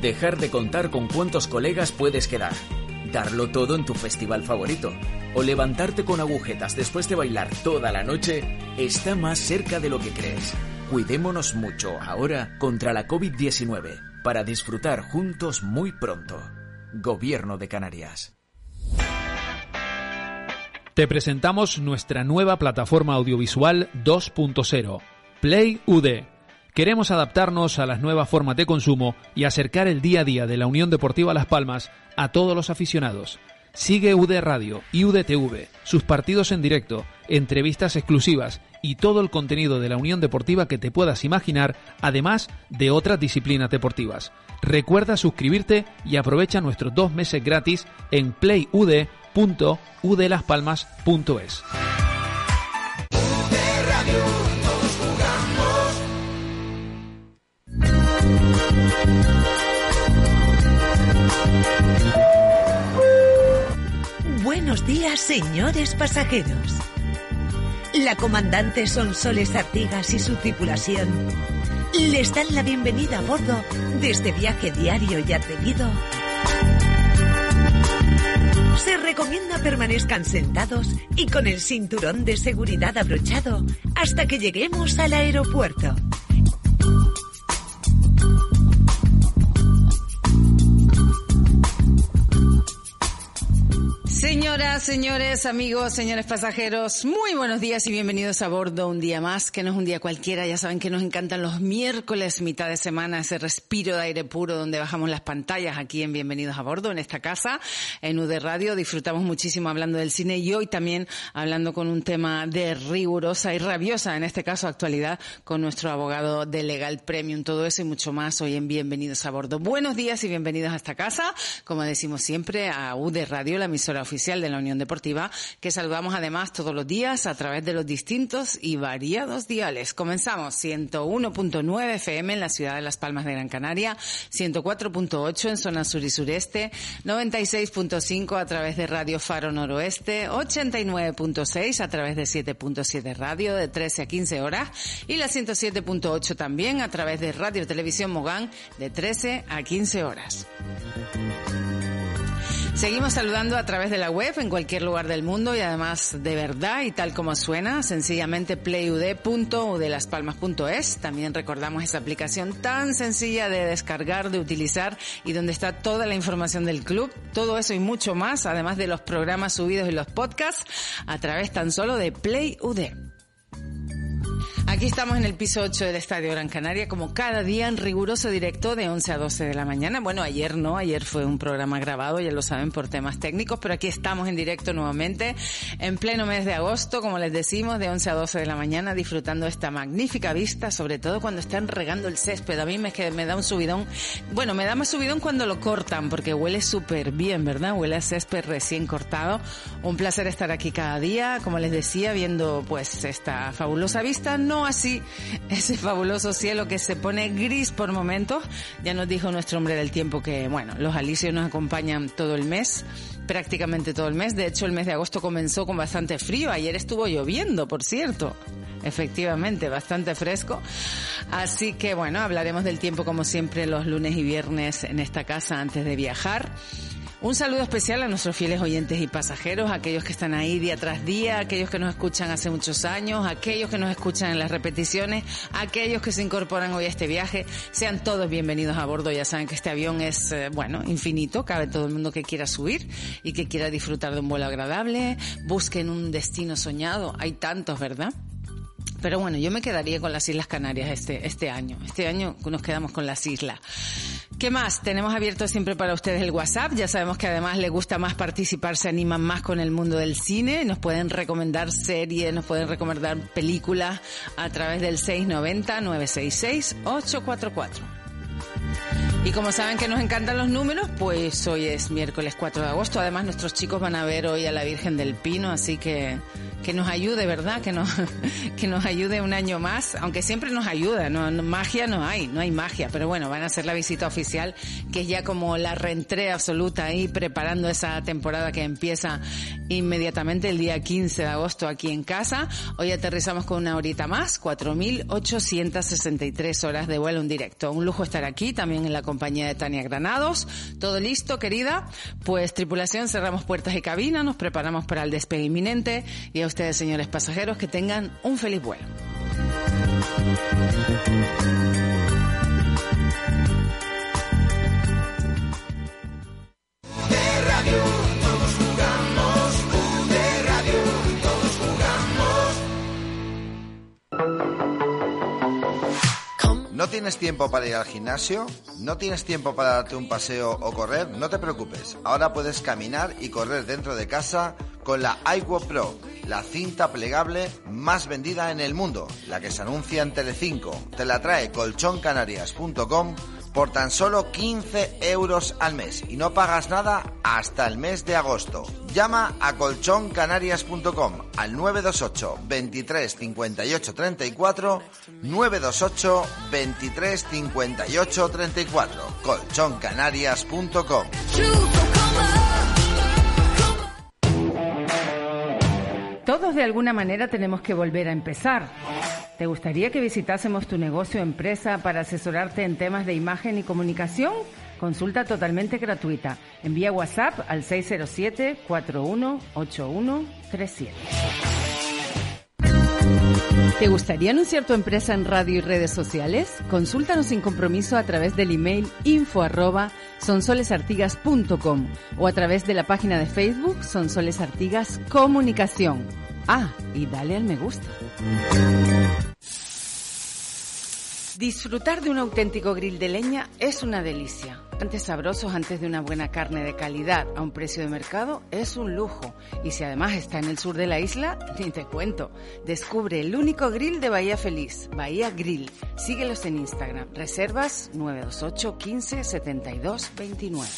Dejar de contar con cuántos colegas puedes quedar. Darlo todo en tu festival favorito. O levantarte con agujetas después de bailar toda la noche está más cerca de lo que crees. Cuidémonos mucho ahora contra la COVID-19 para disfrutar juntos muy pronto. Gobierno de Canarias. Te presentamos nuestra nueva plataforma audiovisual 2.0, Play UD. Queremos adaptarnos a las nuevas formas de consumo y acercar el día a día de la Unión Deportiva Las Palmas a todos los aficionados. Sigue UD Radio y UDTV, sus partidos en directo, entrevistas exclusivas y todo el contenido de la Unión Deportiva que te puedas imaginar, además de otras disciplinas deportivas. Recuerda suscribirte y aprovecha nuestros dos meses gratis en playud.udelaspalmas.es. Buenos días, señores pasajeros. La comandante Sonsoles Artigas y su tripulación les dan la bienvenida a bordo de este viaje diario y atrevido. Se recomienda permanezcan sentados y con el cinturón de seguridad abrochado hasta que lleguemos al aeropuerto. Señoras, señores, amigos, señores pasajeros, muy buenos días y bienvenidos a bordo un día más, que no es un día cualquiera, ya saben que nos encantan los miércoles, mitad de semana, ese respiro de aire puro donde bajamos las pantallas aquí en Bienvenidos a bordo, en esta casa, en UD Radio, disfrutamos muchísimo hablando del cine y hoy también hablando con un tema de rigurosa y rabiosa, en este caso actualidad, con nuestro abogado de Legal Premium, todo eso y mucho más hoy en Bienvenidos a bordo. Buenos días y bienvenidos a esta casa, como decimos siempre, a UD Radio, la emisora oficial de la Unión Deportiva, que saludamos además todos los días a través de los distintos y variados diales. Comenzamos 101.9 FM en la ciudad de Las Palmas de Gran Canaria, 104.8 en zona sur y sureste, 96.5 a través de Radio Faro Noroeste, 89.6 a través de 7.7 Radio de 13 a 15 horas y la 107.8 también a través de Radio Televisión Mogán de 13 a 15 horas. Seguimos saludando a través de la web en cualquier lugar del mundo y además de verdad y tal como suena, sencillamente playud.udelaspalmas.es. También recordamos esa aplicación tan sencilla de descargar, de utilizar y donde está toda la información del club, todo eso y mucho más, además de los programas subidos y los podcasts a través tan solo de PlayUD. Aquí estamos en el piso 8 del Estadio Gran Canaria, como cada día en riguroso directo de 11 a 12 de la mañana. Bueno, ayer no, ayer fue un programa grabado, ya lo saben, por temas técnicos, pero aquí estamos en directo nuevamente, en pleno mes de agosto, como les decimos, de 11 a 12 de la mañana, disfrutando esta magnífica vista, sobre todo cuando están regando el césped. A mí me, me da un subidón. Bueno, me da más subidón cuando lo cortan, porque huele súper bien, ¿verdad? Huele a césped recién cortado. Un placer estar aquí cada día, como les decía, viendo pues esta fabulosa vista. No así ese fabuloso cielo que se pone gris por momentos. Ya nos dijo nuestro hombre del tiempo que, bueno, los alisios nos acompañan todo el mes, prácticamente todo el mes. De hecho, el mes de agosto comenzó con bastante frío. Ayer estuvo lloviendo, por cierto. Efectivamente, bastante fresco. Así que bueno, hablaremos del tiempo como siempre los lunes y viernes en esta casa antes de viajar. Un saludo especial a nuestros fieles oyentes y pasajeros, aquellos que están ahí día tras día, aquellos que nos escuchan hace muchos años, aquellos que nos escuchan en las repeticiones, aquellos que se incorporan hoy a este viaje. Sean todos bienvenidos a bordo. Ya saben que este avión es, eh, bueno, infinito. Cabe todo el mundo que quiera subir y que quiera disfrutar de un vuelo agradable. Busquen un destino soñado. Hay tantos, ¿verdad? Pero bueno, yo me quedaría con las Islas Canarias este, este año. Este año nos quedamos con las islas. ¿Qué más? Tenemos abierto siempre para ustedes el WhatsApp. Ya sabemos que además les gusta más participar, se animan más con el mundo del cine. Nos pueden recomendar series, nos pueden recomendar películas a través del 690-966-844. Y como saben que nos encantan los números, pues hoy es miércoles 4 de agosto. Además, nuestros chicos van a ver hoy a la Virgen del Pino, así que que nos ayude, ¿verdad? Que nos, que nos ayude un año más, aunque siempre nos ayuda, no, magia no hay, no hay magia, pero bueno, van a hacer la visita oficial, que es ya como la reentré absoluta ahí, preparando esa temporada que empieza inmediatamente el día 15 de agosto aquí en casa. Hoy aterrizamos con una horita más, 4.863 horas de vuelo en directo. Un lujo estar aquí, también en la compañía de Tania Granados. Todo listo, querida. Pues tripulación, cerramos puertas y cabina, nos preparamos para el despegue inminente y ustedes, señores pasajeros, que tengan un feliz vuelo. ¿No tienes tiempo para ir al gimnasio? ¿No tienes tiempo para darte un paseo o correr? No te preocupes, ahora puedes caminar y correr dentro de casa con la iQuo Pro la cinta plegable más vendida en el mundo, la que se anuncia en Telecinco. Te la trae colchoncanarias.com por tan solo 15 euros al mes y no pagas nada hasta el mes de agosto. Llama a colchoncanarias.com al 928 23 58 34 928 23 58 34 colchoncanarias.com De alguna manera tenemos que volver a empezar. ¿Te gustaría que visitásemos tu negocio o empresa para asesorarte en temas de imagen y comunicación? Consulta totalmente gratuita. Envía WhatsApp al 607-418137. ¿Te gustaría anunciar tu empresa en radio y redes sociales? Consúltanos sin compromiso a través del email info arroba sonsolesartigas.com o a través de la página de Facebook Sonsoles Artigas Comunicación. Ah, y dale al me gusta. Disfrutar de un auténtico grill de leña es una delicia. Antes sabrosos antes de una buena carne de calidad a un precio de mercado es un lujo. Y si además está en el sur de la isla, ni te cuento. Descubre el único grill de Bahía Feliz, Bahía Grill. Síguelos en Instagram. Reservas 928 15 72 29.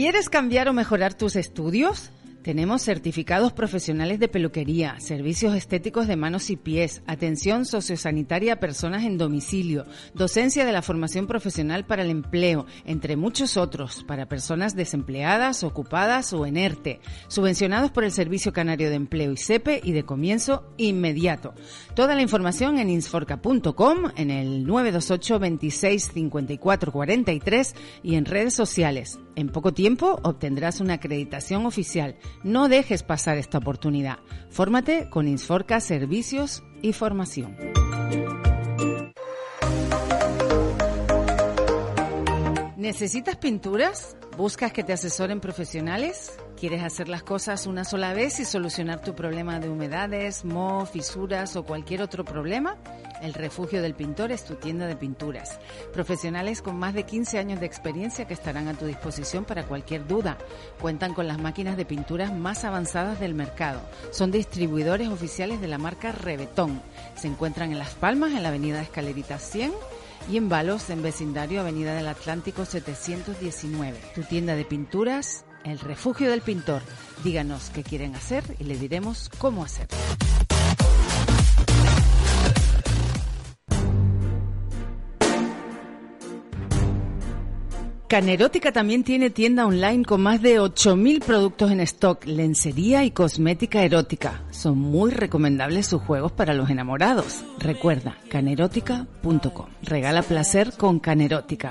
¿Quieres cambiar o mejorar tus estudios? Tenemos certificados profesionales de peluquería, servicios estéticos de manos y pies, atención sociosanitaria a personas en domicilio, docencia de la formación profesional para el empleo, entre muchos otros, para personas desempleadas, ocupadas o en ERTE, subvencionados por el Servicio Canario de Empleo y CEPE y de comienzo inmediato. Toda la información en insforca.com, en el 928 26 54 43 y en redes sociales. En poco tiempo obtendrás una acreditación oficial. No dejes pasar esta oportunidad. Fórmate con Insforca Servicios y Formación. ¿Necesitas pinturas? ¿Buscas que te asesoren profesionales? ¿Quieres hacer las cosas una sola vez y solucionar tu problema de humedades, moho, fisuras o cualquier otro problema? El Refugio del Pintor es tu tienda de pinturas. Profesionales con más de 15 años de experiencia que estarán a tu disposición para cualquier duda. Cuentan con las máquinas de pinturas más avanzadas del mercado. Son distribuidores oficiales de la marca Rebetón. Se encuentran en Las Palmas, en la avenida Escalerita 100 y en Balos, en vecindario Avenida del Atlántico 719. Tu tienda de pinturas el refugio del pintor. Díganos qué quieren hacer y le diremos cómo hacerlo. Canerótica también tiene tienda online con más de 8.000 productos en stock, lencería y cosmética erótica. Son muy recomendables sus juegos para los enamorados. Recuerda, canerótica.com. Regala placer con Canerótica.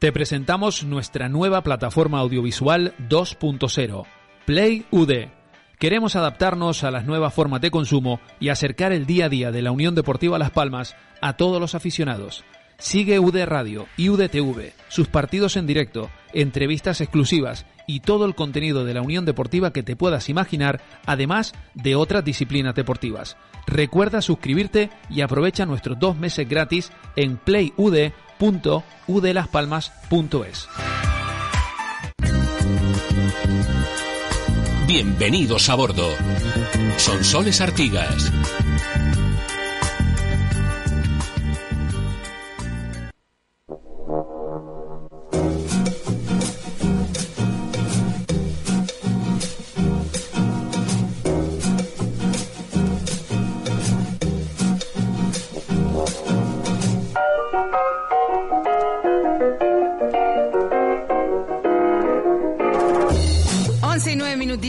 Te presentamos nuestra nueva plataforma audiovisual 2.0, Play UD. Queremos adaptarnos a las nuevas formas de consumo y acercar el día a día de la Unión Deportiva Las Palmas a todos los aficionados. Sigue UD Radio y UDTV, sus partidos en directo, entrevistas exclusivas y todo el contenido de la Unión Deportiva que te puedas imaginar, además de otras disciplinas deportivas. Recuerda suscribirte y aprovecha nuestros dos meses gratis en playud.udelaspalmas.es. Bienvenidos a bordo. Son Soles Artigas.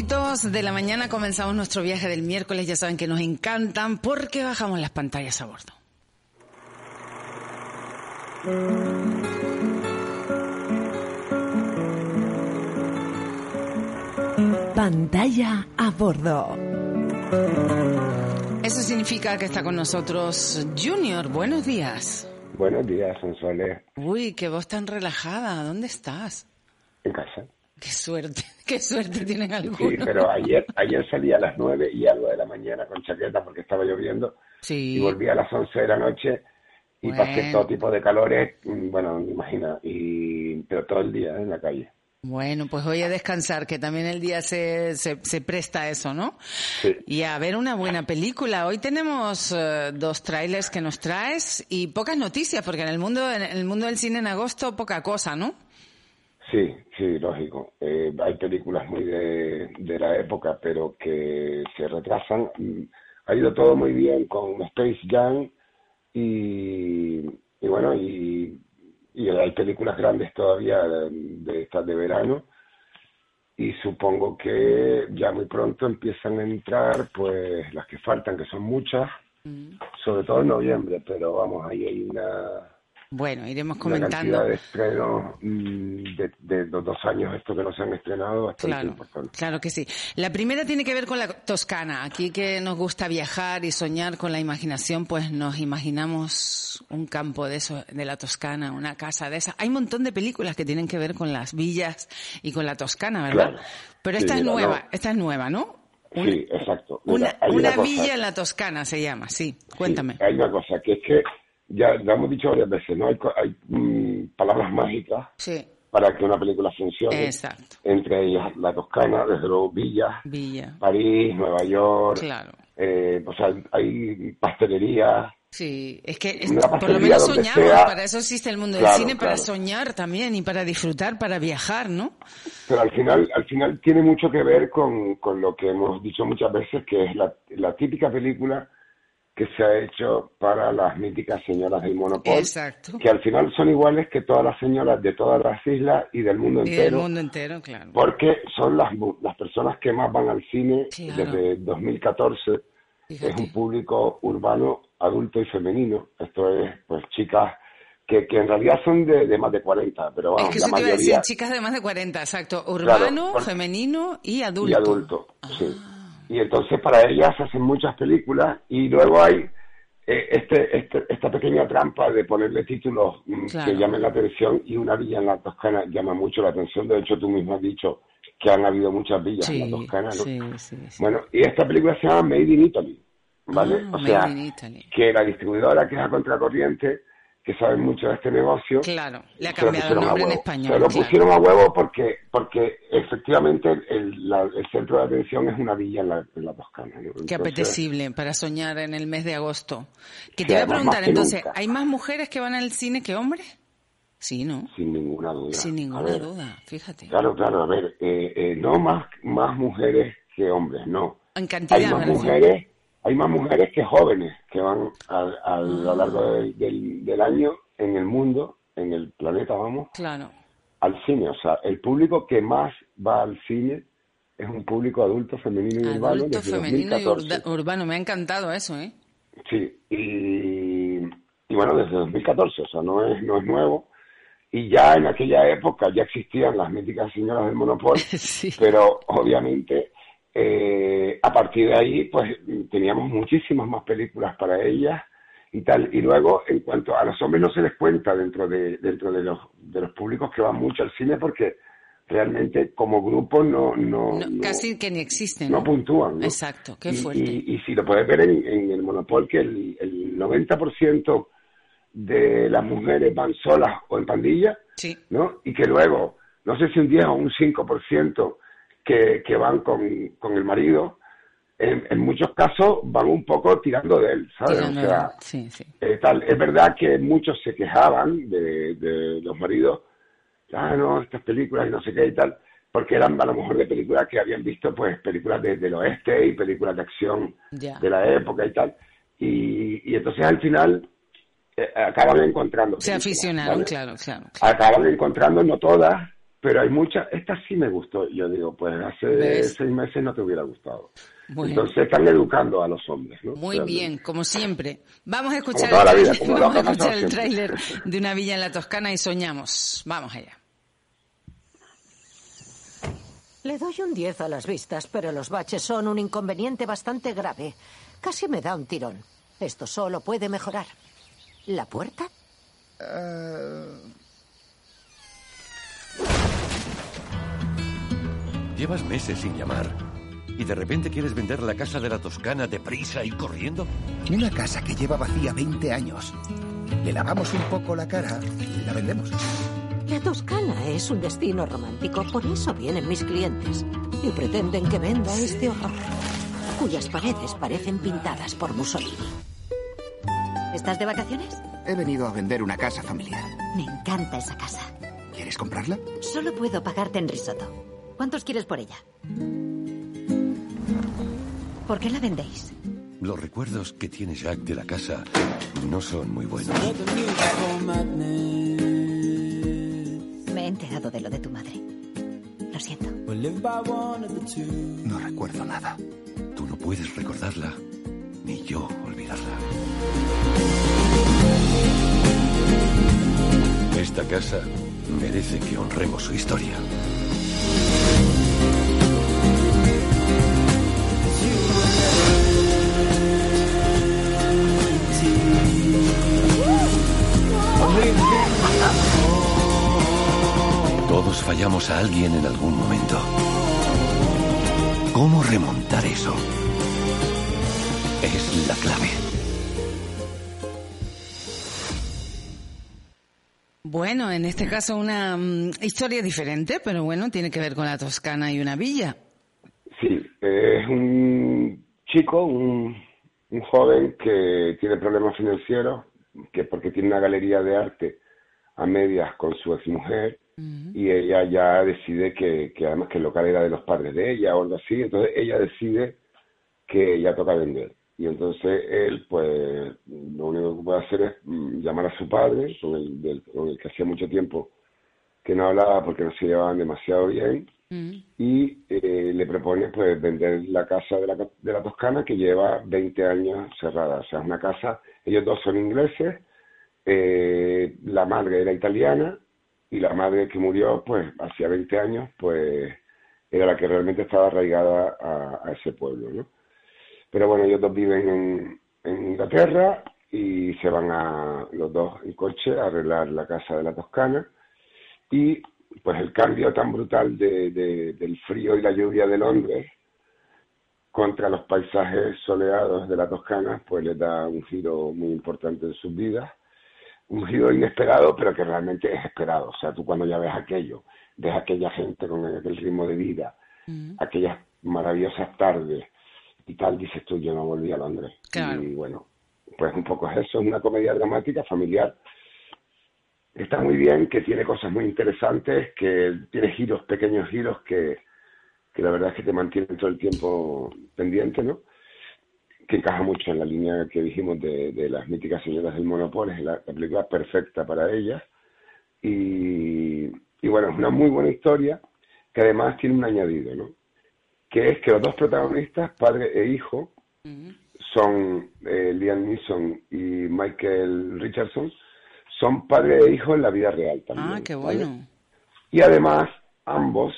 Minutitos de la mañana comenzamos nuestro viaje del miércoles. Ya saben que nos encantan porque bajamos las pantallas a bordo. Pantalla a bordo. Eso significa que está con nosotros Junior. Buenos días. Buenos días, Sonsoles. Uy, qué voz tan relajada. ¿Dónde estás? En casa. Qué suerte, qué suerte tienen algunos. Sí, pero ayer, ayer salí a las nueve y algo de la mañana con chaqueta porque estaba lloviendo Sí. y volví a las once de la noche y Bueno. pasé todo tipo de calores, mm, bueno, imagina, y, pero todo el día en la calle. Bueno, pues voy a descansar, que también el día se, se, se presta a eso, ¿no? Sí. Y a ver una buena película. Hoy tenemos eh, dos trailers que nos traes y pocas noticias, porque en el mundo, en el mundo del cine en agosto poca cosa, ¿no? Sí, sí, lógico. Eh, hay películas muy de, de la época, pero que se retrasan. Mm, Ha ido todo muy bien con Space Jam y, y bueno, y, y hay películas grandes todavía de, de estas de verano y supongo que ya muy pronto empiezan a entrar pues las que faltan, que son muchas, sobre todo en noviembre, pero vamos, ahí hay una Bueno, iremos una comentando. cantidad de estrenos mm, de, de los dos años estos que no se han estrenado bastante Claro, importante. claro que sí. La primera tiene que ver con la Toscana. Aquí que nos gusta viajar y soñar con la imaginación, pues nos imaginamos un campo de eso, de la Toscana, una casa de esa. Hay un montón de películas que tienen que ver con las villas y con la Toscana, ¿verdad? Claro. Pero Sí, esta es mira, nueva, no. esta es nueva, ¿no? Sí, exacto. Mira, Una, una cosa- villa en la Toscana se llama, sí. Cuéntame. Sí, hay una cosa, que es que ya lo hemos dicho varias veces, ¿no? Hay, hay mm, palabras mágicas Sí, para que una película funcione. exacto. Entre ellas la Toscana, desde luego Villa, Villa. París, Nueva York. Claro. eh, o sea, hay pastelería. Sí, es que es- por lo menos soñamos, sea. para eso existe el mundo Claro, del cine, para claro. soñar también y para disfrutar, para viajar, ¿no? Pero al final, al final tiene mucho que ver con, con lo que hemos dicho muchas veces, que es la, la típica película que se ha hecho para las míticas señoras del Monopol, Exacto. que al final son iguales que todas las señoras de todas las islas y del mundo Y del entero, mundo entero, claro. porque son las, las personas que más van al cine Claro. desde 2014. Fíjate. Es un público urbano, adulto y femenino. Esto es, pues, chicas que, que en realidad son de, de más de 40, pero Es vamos, que la eso te iba a decir, mayoría chicas de más de 40, exacto. Urbano, femenino y adulto. y adulto. Ah. Sí. Y entonces para ellas se hacen muchas películas y luego hay eh, este, este, esta pequeña trampa de ponerle títulos mm, Claro. que llamen la atención y una villa en la Toscana llama mucho la atención. De hecho, tú mismo has dicho que han habido muchas villas en la Toscana. ¿no? sí, sí, sí. Bueno, y esta película se llama Made in Italy, ¿vale? Ah, o Made sea, in Italy. que la distribuidora que es a contracorriente, que sabe mucho de este negocio, Claro, le ha cambiado el nombre en español. Se lo claro. pusieron a huevo porque, porque efectivamente el, la- el centro de atención es una villa en la, en la Toscana. ¿no? Qué Entonces, apetecible para soñar en el mes de agosto. Que te voy a preguntar, entonces, nunca. ¿hay más mujeres que van al cine que hombres? Sí, ¿no? Sin ninguna duda. Sin ninguna ver, duda, fíjate. Claro, claro, a ver, eh, eh, no más, más mujeres que hombres, no. En cantidad, Hay más mujeres, hay más mujeres que jóvenes que van al- al- a lo largo del- del, del año en el mundo, en el planeta, vamos, Claro. al cine. O sea, el público que más va al cine es un público adulto, femenino y urbano Adulto, femenino y 2014. urda- urbano. Me ha encantado eso, ¿eh? Sí, y, y bueno, desde 2014, o sea, no es, no es nuevo. Y ya en aquella época ya existían las míticas señoras del Monopol, Sí. pero obviamente eh, a partir de ahí pues teníamos muchísimas más películas para ellas y tal. Y luego, en cuanto a los hombres no se les cuenta dentro de, dentro de los, de los públicos que van mucho al cine porque realmente como grupo no, no, No, no- casi que ni existen. no puntúan. ¿no? Exacto, qué Y- fuerte. Y, y si lo puedes ver en, en el Monopol, que el, el 90% de las mujeres van solas o en pandilla, Sí. ¿no? Y que luego, no sé si un 10 o un 5% que, que van con, con el marido, en, en, muchos casos van un poco tirando de él, ¿sabes? Tirando o sea, de- sí, sí. eh, tal. Es verdad que muchos se quejaban de, de los maridos, ah, no, estas películas y no sé qué y tal, porque eran a lo mejor de películas que habían visto, pues, películas de- del oeste y películas de acción de la época y tal. Y, y entonces al final eh, acaban encontrando. Se aficionaron, ¿vale? claro, claro. Acaban encontrando, no todas, pero hay muchas. Esta sí me gustó. Yo digo, pues hace ¿Ves? seis meses no te hubiera gustado. Bueno. Entonces están educando a los hombres, ¿no? Muy Realmente. bien, como siempre. Vamos a escuchar, toda la el, vida, vamos a escuchar el tráiler de una villa en la Toscana y soñamos. Vamos allá. Le doy un 10 a las vistas, pero los baches son un inconveniente bastante grave. Casi me da un tirón. Esto solo puede mejorar. ¿La puerta? Llevas meses sin llamar. ¿Y de repente quieres vender la casa de la Toscana deprisa y corriendo? Una casa que lleva vacía 20 años. Le lavamos un poco la cara y la vendemos. La Toscana es un destino romántico, por eso vienen mis clientes. Y pretenden que venda este horror, cuyas paredes parecen pintadas por Mussolini. ¿Estás de vacaciones? He venido a vender una casa familiar. Me encanta esa casa. ¿Quieres comprarla? Solo puedo pagarte en risotto. ¿Cuántos quieres por ella? ¿Por qué la vendéis? Los recuerdos que tiene Jack de la casa no son muy buenos. Me he enterado de lo de tu madre. Lo siento. No recuerdo nada. Tú no puedes recordarla, ni yo olvidarla. Esta casa merece que honremos su historia. Todos fallamos a alguien en algún momento. ¿Cómo remontar eso? Es la clave. Bueno, en este caso una mm, historia diferente, pero bueno, tiene que ver con la Toscana y una villa. Sí, es un chico, un, un joven que tiene problemas financieros, que porque tiene una galería de arte a medias con su exmujer y ella ya decide que, que además que el local era de los padres de ella o algo así, entonces ella decide que ya toca vender. Y entonces él, pues, lo único que puede hacer es mm, llamar a su padre, con el, del- con el que hacía mucho tiempo que no hablaba porque no se llevaban demasiado bien, y eh, le propone pues vender la casa de la, de la Toscana que lleva 20 años cerrada. O sea, es una casa, ellos dos son ingleses, eh, la madre era italiana y la madre que murió pues hacía 20 años pues era la que realmente estaba arraigada a, ese pueblo, ¿no? Pero bueno, ellos dos viven en, en Inglaterra y se van a los dos en coche a arreglar la casa de la Toscana y pues el cambio tan brutal de, de- del frío y la lluvia de Londres contra los paisajes soleados de la Toscana, pues les da un giro muy importante en sus vidas, un giro inesperado, pero que realmente es esperado. O sea, tú cuando ya ves aquello, ves aquella gente con aquel ritmo de vida, aquellas maravillosas tardes y tal, dices tú, yo no volví a Londres. Claro. Y bueno, pues un poco es eso, es una comedia dramática familiar está muy bien, que tiene cosas muy interesantes, que tiene giros, pequeños giros que, que la verdad es que te mantienen todo el tiempo pendiente, ¿no? Que encaja mucho en la línea que dijimos de, de las míticas señoras del Monopoly, es la, la película perfecta para ellas. Y, y bueno, es una muy buena historia que además tiene un añadido, ¿no? Que es que los dos protagonistas, padre e hijo, son eh, Liam Neeson y Michael Richardson, son padre e hijo en la vida real también. Ah, qué ¿vale? bueno. Y además, ambos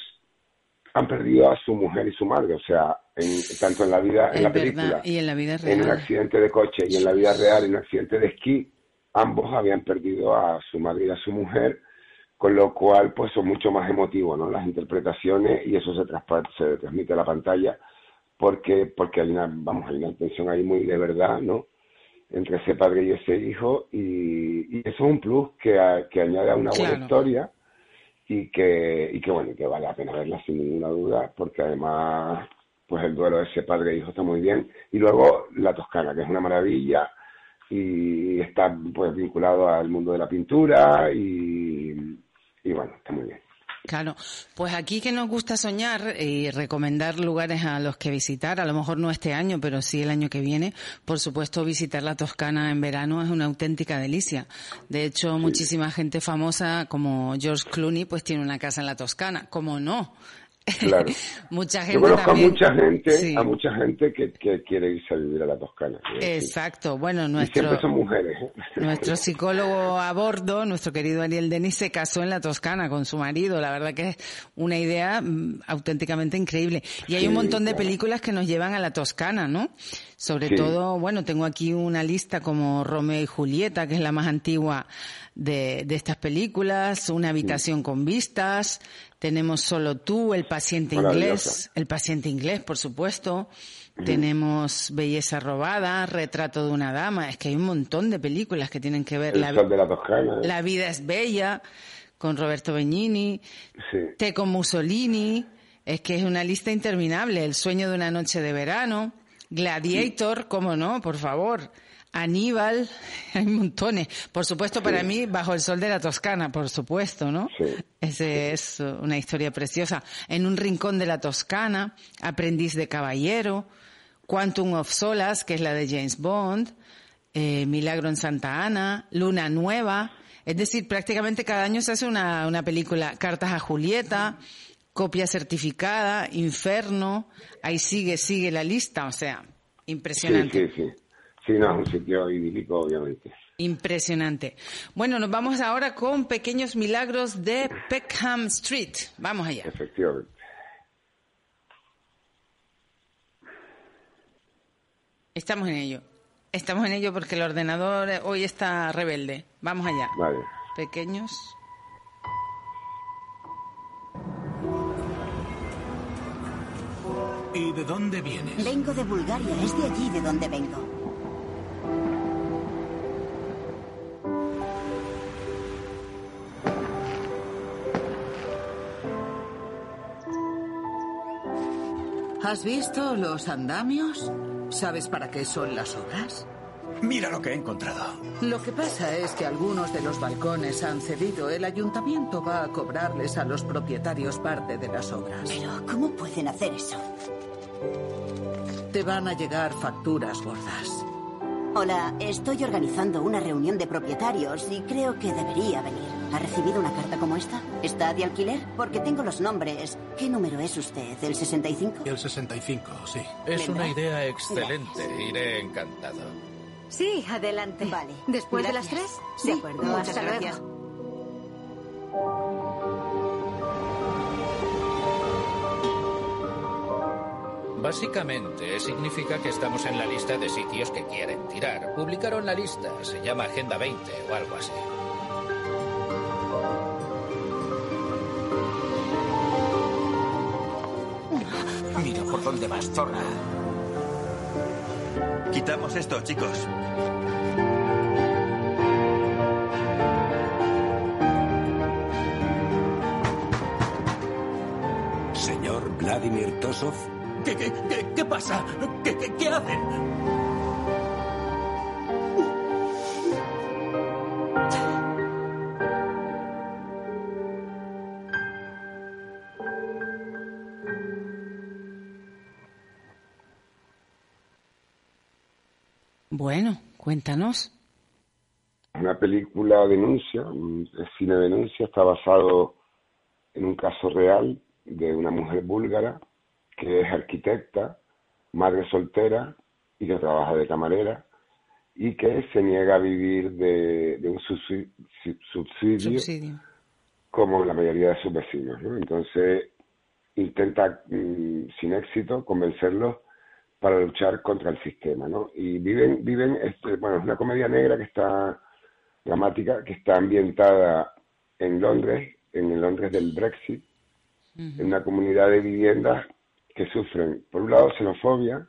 han perdido a su mujer y su madre, o sea, en, tanto en la vida, en Es la verdad, película, y en la vida en un real. accidente de coche y en la vida real, en un accidente de esquí, ambos habían perdido a su madre y a su mujer, con lo cual, pues son mucho más emotivos, ¿no? Las interpretaciones y eso se, se transmite a la pantalla porque porque hay una, vamos, hay una tensión ahí muy de verdad, ¿no? Entre ese padre y ese hijo y, y eso es un plus que, a- que añade a una buena Claro. historia y que, y que bueno, que vale la pena verla sin ninguna duda, porque además, pues el duelo de ese padre e hijo está muy bien. Y luego La Toscana, que es una maravilla y está pues vinculado al mundo de la pintura y, y bueno, está muy bien. Claro, pues aquí que nos gusta soñar y recomendar lugares a los que visitar, a lo mejor no este año, pero sí el año que viene, por supuesto visitar la Toscana en verano es una auténtica delicia. De hecho, muchísima gente famosa como George Clooney pues tiene una casa en la Toscana, ¿cómo no? Claro. mucha gente Yo conozco también. a mucha gente, Sí. a mucha gente que, que quiere irse a vivir a la Toscana. Exacto. Bueno, Y nuestro siempre son mujeres. ¿eh? Nuestro psicólogo a bordo, nuestro querido Ariel Denis, se casó en la Toscana con su marido. La verdad que es una idea mm, auténticamente increíble. Y hay Sí, un montón de películas que nos llevan a la Toscana, ¿no? Sobre Sí. todo, bueno, tengo aquí una lista como Romeo y Julieta, que es la más antigua de, de estas películas, Una habitación con vistas, tenemos Solo tú, El paciente inglés. El paciente inglés, por supuesto. Tenemos Belleza robada, Retrato de una dama. Es que hay un montón de películas que tienen que ver El la, sol de la Toscana. la vida es bella con Roberto Benigni, Sí. Te con Mussolini, es que es una lista interminable, El sueño de una noche de verano, Gladiator, cómo no, por favor, Aníbal, hay montones. Por supuesto, para mí, Bajo el sol de la Toscana, por supuesto, ¿no? Ese es una historia preciosa. En un rincón de la Toscana, Aprendiz de caballero, Quantum of Solace, que es la de James Bond, eh, Milagro en Santa Ana, Luna Nueva. Es decir, prácticamente cada año se hace una, una película. Cartas a Julieta, Copia certificada, Inferno. Ahí sigue, sigue la lista. O sea, impresionante. Sí, sí, sí. Sí, no, un sitio idílico, obviamente. Impresionante. Bueno, nos vamos ahora con Pequeños Milagros de Peckham Street. Vamos allá. Efectivamente. Estamos en ello. Estamos en ello porque el ordenador hoy está rebelde. Vamos allá. Vale. Pequeños. ¿Y de dónde vienes? Vengo de Bulgaria, es de allí de donde vengo. ¿Has visto los andamios? ¿Sabes para qué son las obras? Mira lo que he encontrado. Lo que pasa es que algunos de los balcones han cedido. El ayuntamiento va a cobrarles a los propietarios parte de las obras. Pero, ¿cómo pueden hacer eso? Te van a llegar facturas gordas. Hola, estoy organizando una reunión de propietarios y creo que debería venir. ¿Ha recibido una carta como esta? ¿Está de alquiler? Porque tengo los nombres. ¿Qué número es usted? ¿El 65? El 65, sí. Es una idea excelente. Iré encantado. Sí, adelante. Vale. ¿Después Gracias. de las tres? Sí, De acuerdo. muchas hasta luego. Básicamente significa que estamos en la lista de sitios que quieren tirar. Publicaron la lista, se llama Agenda 20 o algo así. Mira por dónde vas, zorra. Quitamos esto, chicos. Señor Vladimir Tosov, ¿Qué, qué, qué, qué pasa? ¿Qué, qué, qué hacen? Bueno, cuéntanos. Una película denuncia, un el cine denuncia, está basado en un caso real de una mujer búlgara que es arquitecta, madre soltera y que trabaja de camarera y que se niega a vivir de, de un subsi- si- subsidio, Subsidio. como la mayoría de sus vecinos. ¿no? Entonces intenta mm, sin éxito convencerlos para luchar contra el sistema, ¿no? Y viven, viven, este, bueno, es una comedia negra que está dramática, que está ambientada en Londres, en el Londres del Brexit, en una comunidad de viviendas que sufren, por un lado, xenofobia,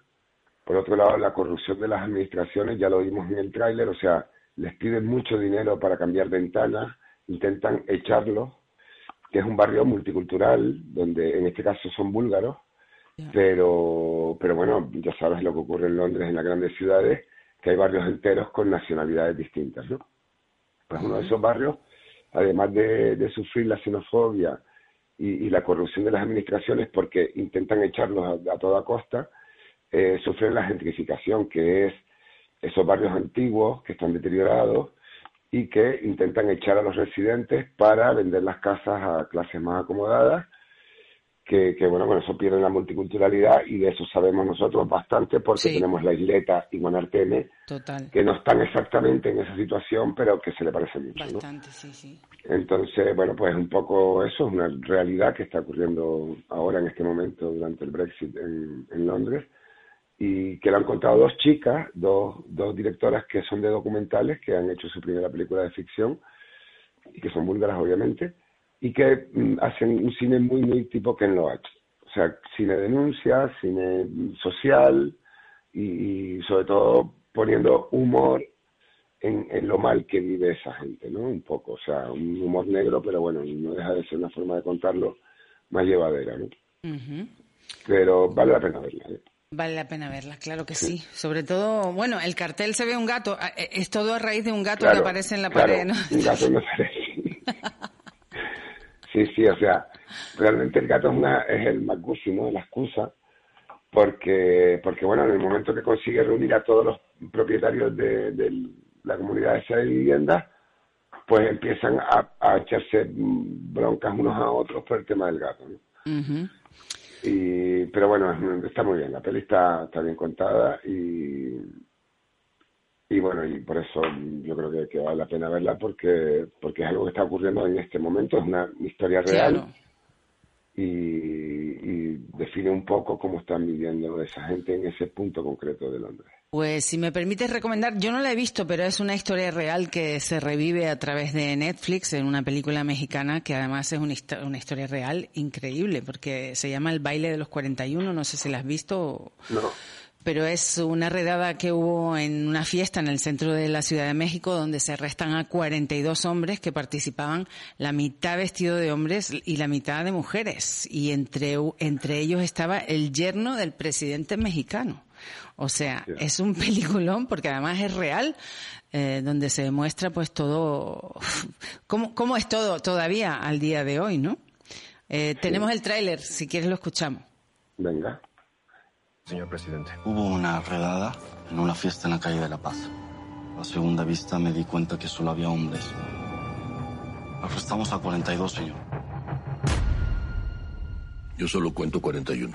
por otro lado, la corrupción de las administraciones, ya lo vimos en el tráiler, o sea, les piden mucho dinero para cambiar ventanas, intentan echarlos, que es un barrio multicultural, donde en este caso son búlgaros, pero, pero bueno, ya sabes lo que ocurre en Londres, en las grandes ciudades, que hay barrios enteros con nacionalidades distintas, ¿no? Pues uno de esos barrios, además de, sufrir la xenofobia y, la corrupción de las administraciones porque intentan echarlos a, toda costa, eh, sufren la gentrificación, que es esos barrios antiguos que están deteriorados y que intentan echar a los residentes para vender las casas a clases más acomodadas que, bueno, con eso pierden la multiculturalidad y de eso sabemos nosotros bastante porque tenemos la isleta y Guanarteme, que no están exactamente en esa situación, pero que se le parece mucho. Bastante, sí, sí. Entonces, bueno, pues un poco eso es una realidad que está ocurriendo ahora en este momento durante el Brexit en, Londres y que lo han contado dos chicas, dos, dos directoras que son de documentales, que han hecho su primera película de ficción y que son búlgaras obviamente y que mm, hacen un cine muy, muy tipo Ken Loach. O sea, cine denuncia, cine social y, sobre todo poniendo humor en, en, lo mal que vive esa gente, ¿no? Un poco, o sea, un humor negro, pero bueno, no deja de ser una forma de contarlo más llevadera, ¿no? Pero vale la pena verla. ¿eh? Vale la pena verla, claro que sí. Sobre todo, bueno, el cartel se ve un gato, eh, es todo a raíz de un gato que aparece en la pared, ¿no? Un gato no Sí, sí, o sea, realmente el gato es, una, es el Macusi, ¿no? La excusa, porque, porque, bueno, en el momento que consigue reunir a todos los propietarios de, la comunidad esa de vivienda, pues empiezan a, echarse broncas unos a otros por el tema del gato, ¿no? y, pero bueno, está muy bien, la peli está, está bien contada y, y bueno, y por eso yo creo que, vale la pena verla porque, porque es algo que está ocurriendo en este momento, es una historia real y, define un poco cómo están viviendo esa gente en ese punto concreto de Londres. Pues si me permites recomendar, yo no la he visto, pero es una historia real que se revive a través de Netflix en una película mexicana que además es una, una historia real increíble porque se llama El baile de los 41, no sé si la has visto. No pero es una redada que hubo en una fiesta en el centro de la Ciudad de México donde se arrestan a 42 hombres que participaban, la mitad vestido de hombres y la mitad de mujeres. Y entre, entre ellos estaba el yerno del presidente mexicano. O sea, es un peliculón porque además es real, eh, donde se demuestra pues todo, cómo, cómo es todo todavía al día de hoy, ¿no? Eh, tenemos el tráiler, si quieres lo escuchamos. Venga. Señor presidente. Hubo una redada en una fiesta en la calle de La Paz. A segunda vista me di cuenta que solo había hombres. Arrestamos a 42, señor. Yo solo cuento 41.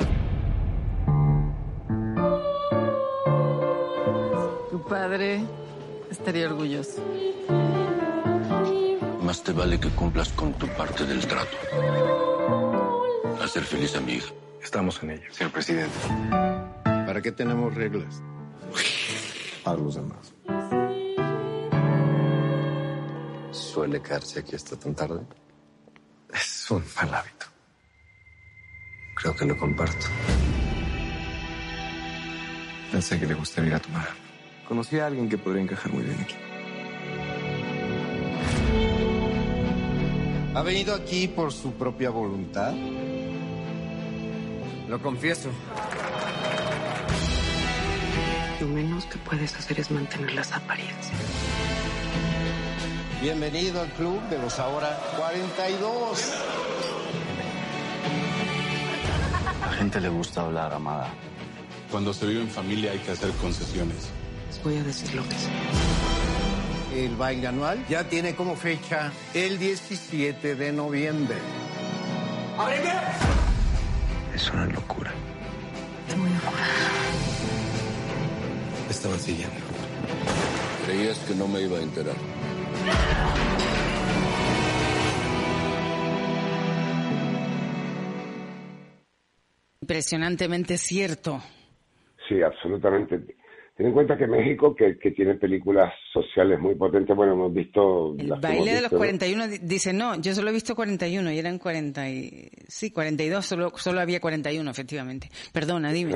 Tu padre estaría orgulloso. Más te vale que cumplas con tu parte del trato. Hacer feliz a mi hija. Estamos en ello. Señor presidente. ¿Para qué tenemos reglas? Para los demás. ¿Suele quedarse aquí hasta tan tarde? Es un mal hábito. Creo que lo comparto. Pensé que le gustaría ir a tomar. Conocí a alguien que podría encajar muy bien aquí. ¿Ha venido aquí por su propia voluntad? Lo confieso. Lo menos que puedes hacer es mantener las apariencias. Bienvenido al club de los ahora 42. A la gente le gusta hablar, Amada. Cuando se vive en familia hay que hacer concesiones. Les voy a decir lo que sé. El baile anual ya tiene como fecha el 17 de noviembre. ¡Ábreme! Es una locura. Es muy locura. Estaba siguiendo. Creías que no me iba a enterar. Impresionantemente cierto. Sí, absolutamente. Ten en cuenta que México, que, tiene películas sociales muy potentes, bueno, hemos visto... El baile de los 41, dice, no, yo solo he visto 41 y eran 40 y... Sí, 42, solo, solo había 41, efectivamente. Perdona, dime.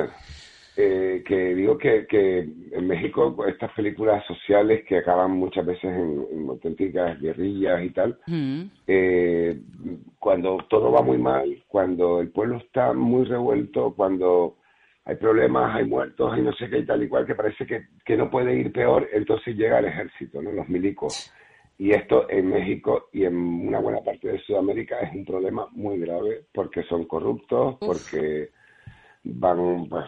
eh, que digo que, que en México estas películas sociales que acaban muchas veces en, en auténticas guerrillas y tal, Mm. eh, cuando todo va muy mal, cuando el pueblo está muy revuelto, cuando hay problemas, hay muertos, hay no sé qué y tal y cual, que parece que, que no puede ir peor, entonces llega el ejército, ¿no? los milicos. Y esto en México y en una buena parte de Sudamérica es un problema muy grave porque son corruptos, porque van pues,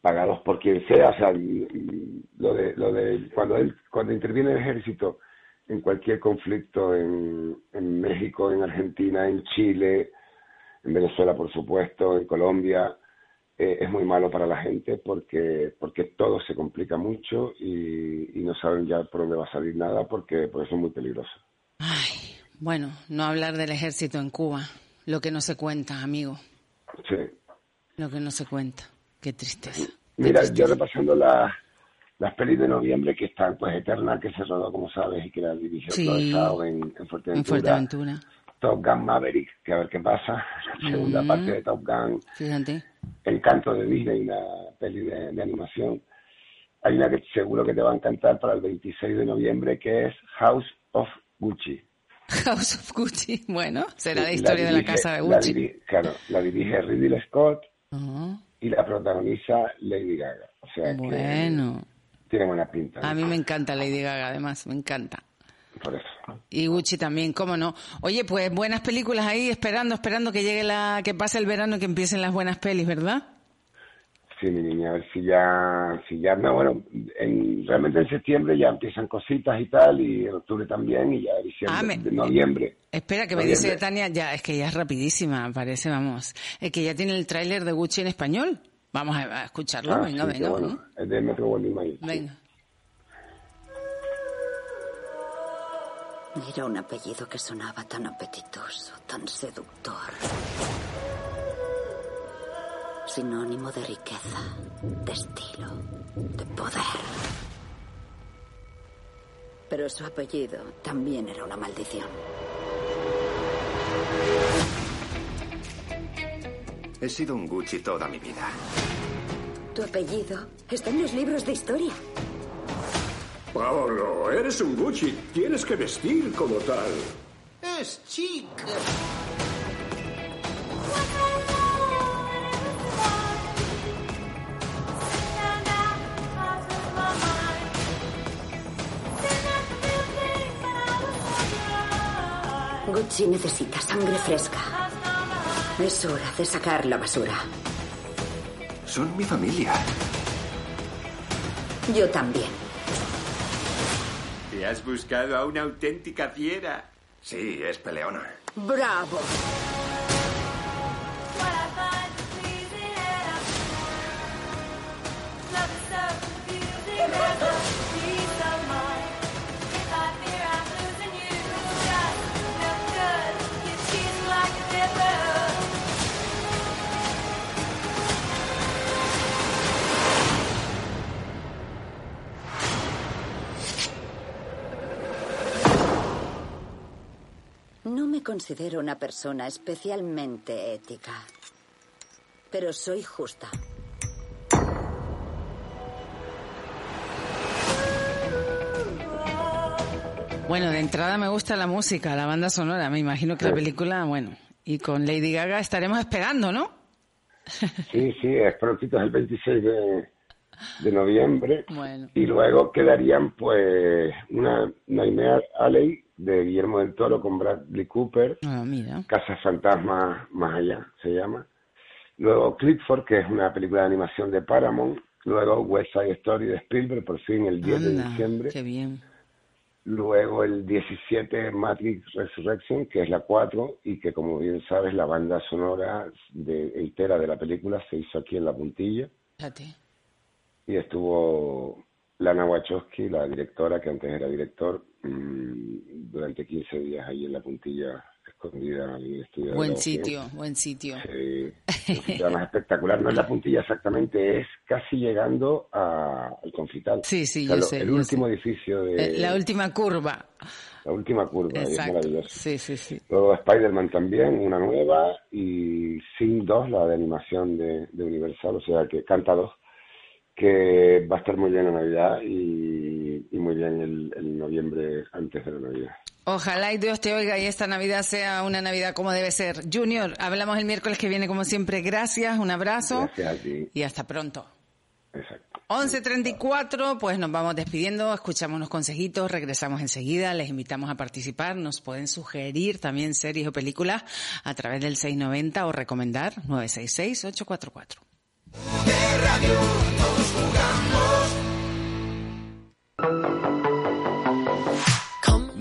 pagados por quien sea, o sea, lo de, lo de cuando él, cuando interviene el ejército en cualquier conflicto en, en México, en Argentina, en Chile, en Venezuela, por supuesto, en Colombia, eh, es muy malo para la gente porque porque todo se complica mucho y, y no saben ya por dónde va a salir nada porque, porque son muy peligrosos. Bueno, no hablar del ejército en Cuba. Lo que no se cuenta, amigo. Sí. Lo que no se cuenta. Qué tristeza. Mira, yo repasando las las pelis de noviembre que están, pues Eterna, que se rodó, como sabes, y que la dirigió Sí. En, en Fuerteventura. En Fuerteventura. Top Gun Maverick, que a ver qué pasa. La segunda Mm. parte de Top Gun. Fíjate. Encanto de Disney, una peli de, de animación. Hay una que seguro que te va a encantar para el 26 de noviembre, que es House of Gucci. House of Gucci. Bueno, será la La historia de la dirige- casa de la Gucci. diri- claro, la dirige Ridley Scott y la protagoniza Lady Gaga. O sea Bueno. que tiene buena pinta. ¿no? A mí me encanta Lady Gaga, además, me encanta. Por eso. Y Gucci también, cómo no. Oye, pues buenas películas ahí, esperando, esperando que llegue la, que pase el verano y que empiecen las buenas pelis, ¿verdad? Sí, mi niña, a ver si ya, si ya, no, bueno, en, realmente en septiembre ya empiezan cositas y tal, y en octubre también, y ya diciembre, Ah, me- de noviembre. Espera, que me dice Tania, ya, es que ya es rapidísima, parece, vamos. Es que ya tiene el tráiler de Gucci en español. Vamos a, a escucharlo, Ah, venga, sí, qué venga. bueno. vamos. Es de Metro Goldwyn Mayer, sí. Era un apellido que sonaba tan apetitoso, tan seductor. Sinónimo de riqueza, de estilo, de poder. Pero su apellido también era una maldición. He sido un Gucci toda mi vida. Tu apellido está en los libros de historia. Paolo, eres un Gucci. Tienes que vestir como tal. Es chic. Gucci necesita sangre fresca. Es hora de sacar la basura. Son mi familia. Yo también. Has buscado a una auténtica fiera. Sí, es peleona. ¡Bravo! Considero una persona especialmente ética, pero soy justa. Bueno, de entrada me gusta la música, la banda sonora. Me imagino que la película, bueno, y con Lady Gaga estaremos esperando, ¿no? Sí, sí, es prontito, es el 26 de, de noviembre. Bueno. Y luego quedarían, pues, una Nightmare Alley de Guillermo del Toro con Bradley Cooper. Ah, mira. Casa Fantasma Más Allá se llama. Luego Clifford, que es una película de animación de Paramount. Luego West Side Story de Spielberg, por fin el 10 de diciembre. qué bien. Luego el 17 Matrix Resurrection, que es la 4, y que como bien sabes, la banda sonora de, entera de la película se hizo aquí en la puntilla. Y estuvo Lana Wachowski, la directora, que antes era director, mm, durante 15 días ahí en la puntilla, escondida en el estudio de Buen grabación. sitio, buen sitio. Sí, además espectacular. No es la puntilla exactamente, es casi llegando a- al confital. Sí, sí, O sea, yo lo- sé, El yo último edificio de... Eh, La última curva. la última curva, y es Exacto. maravilloso. Sí, sí, sí. Luego Spider-Man también, una nueva, y Sing 2, la de animación de, de Universal, o sea que canta 2. Que va a estar muy bien la Navidad y, y muy bien el, el noviembre antes de la Navidad. Ojalá y Dios te oiga y esta Navidad sea una Navidad como debe ser. Junior, hablamos el miércoles que viene como siempre. Gracias, un abrazo Gracias a ti. y hasta pronto. Exacto. 11.34, pues nos vamos despidiendo, escuchamos unos consejitos, regresamos enseguida, les invitamos a participar, nos pueden sugerir también series o películas a través del 690 o recomendar 966-844.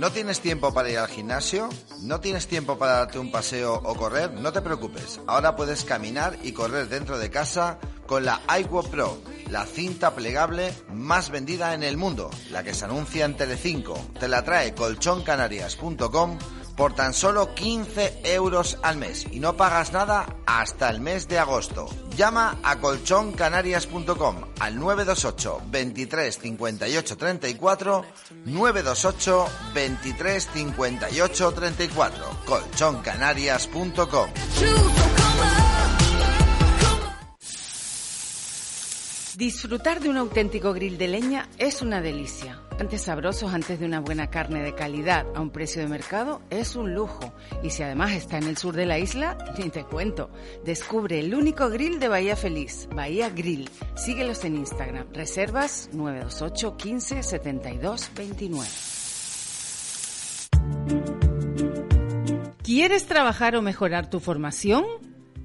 ¿No tienes tiempo para ir al gimnasio? ¿No tienes tiempo para darte un paseo o correr? No te preocupes, ahora puedes caminar y correr dentro de casa con la iQuo Pro, la cinta plegable más vendida en el mundo, la que se anuncia en Telecinco. Te la trae colchoncanarias.com por tan solo 15 euros al mes y no pagas nada hasta el mes de agosto. Llama a colchoncanarias.com al 928 23 58 34 928 23 58 34 colchoncanarias.com Disfrutar de un auténtico grill de leña es una delicia. Antes sabrosos antes de una buena carne de calidad a un precio de mercado es un lujo. Y si además está en el sur de la isla, ni te cuento. Descubre el único grill de Bahía Feliz, Bahía Grill. Síguelos en Instagram. Reservas 928 15 72 29. ¿Quieres trabajar o mejorar tu formación?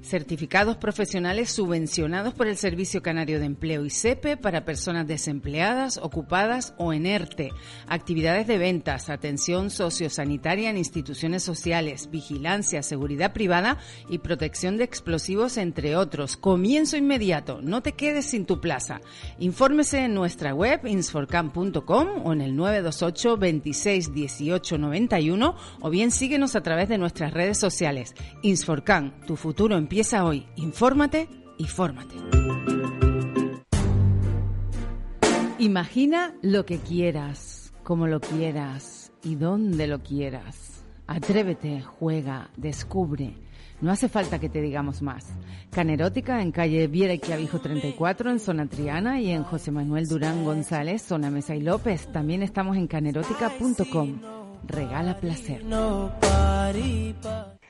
Certificados profesionales subvencionados por el Servicio Canario de Empleo y SEPE para personas desempleadas, ocupadas o en ERTE. Actividades de ventas, atención sociosanitaria en instituciones sociales, vigilancia, seguridad privada y protección de explosivos, entre otros. Comienzo inmediato. No te quedes sin tu plaza. Infórmese en nuestra web insforcam.com o en el 928 26 18 91 o bien síguenos a través de nuestras redes sociales. Insforcam, tu futuro empieza hoy. Infórmate y fórmate. Imagina lo que quieras, como lo quieras y donde lo quieras. Atrévete, juega, descubre. No hace falta que te digamos más. Canerótica en calle Viera y Clavijo 34 en zona Triana y en José Manuel Durán González, zona Mesa y López. También estamos en canerótica.com. Regala placer.